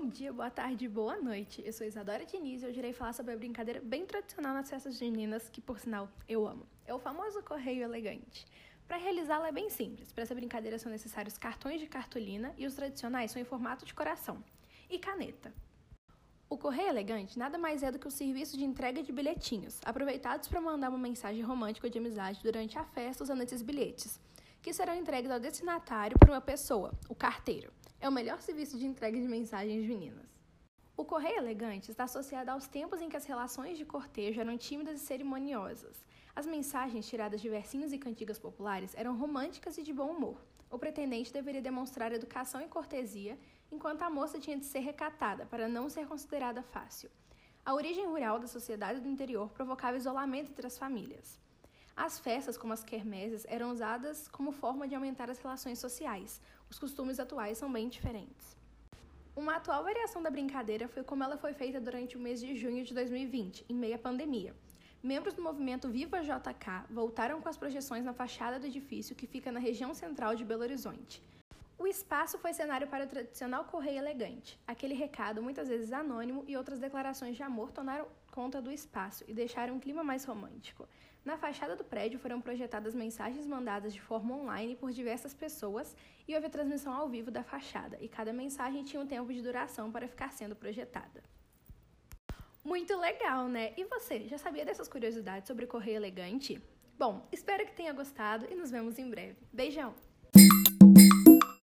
Bom dia, boa tarde, boa noite. Eu sou Isadora Diniz e hoje irei falar sobre a brincadeira bem tradicional nas festas juninas, que por sinal eu amo. É o famoso correio elegante. Para realizá-la é bem simples. Para essa brincadeira são necessários cartões de cartolina e os tradicionais são em formato de coração. E caneta. O correio elegante nada mais é do que o serviço de entrega de bilhetinhos, aproveitados para mandar uma mensagem romântica de amizade durante a festa usando esses bilhetes, que serão entregues ao destinatário por uma pessoa, o carteiro é o melhor serviço de entrega de mensagens juninas. O correio elegante está associado aos tempos em que as relações de cortejo eram tímidas e cerimoniosas. As mensagens tiradas de versinhos e cantigas populares eram românticas e de bom humor. O pretendente deveria demonstrar educação e cortesia, enquanto a moça tinha de ser recatada para não ser considerada fácil. A origem rural da sociedade do interior provocava isolamento entre as famílias. As festas, como as quermeses, eram usadas como forma de aumentar as relações sociais. Os costumes atuais são bem diferentes. Uma atual variação da brincadeira foi como ela foi feita durante o mês de junho de 2020, em meio à pandemia. Membros do movimento Viva JK voltaram com as projeções na fachada do edifício que fica na região central de Belo Horizonte. O espaço foi cenário para o tradicional correio elegante. Aquele recado, muitas vezes anônimo, e outras declarações de amor tomaram conta do espaço e deixaram um clima mais romântico. Na fachada do prédio foram projetadas mensagens mandadas de forma online por diversas pessoas e houve transmissão ao vivo da fachada, e cada mensagem tinha um tempo de duração para ficar sendo projetada. Muito legal, né? E você, já sabia dessas curiosidades sobre correio elegante? Bom, espero que tenha gostado e nos vemos em breve. Beijão!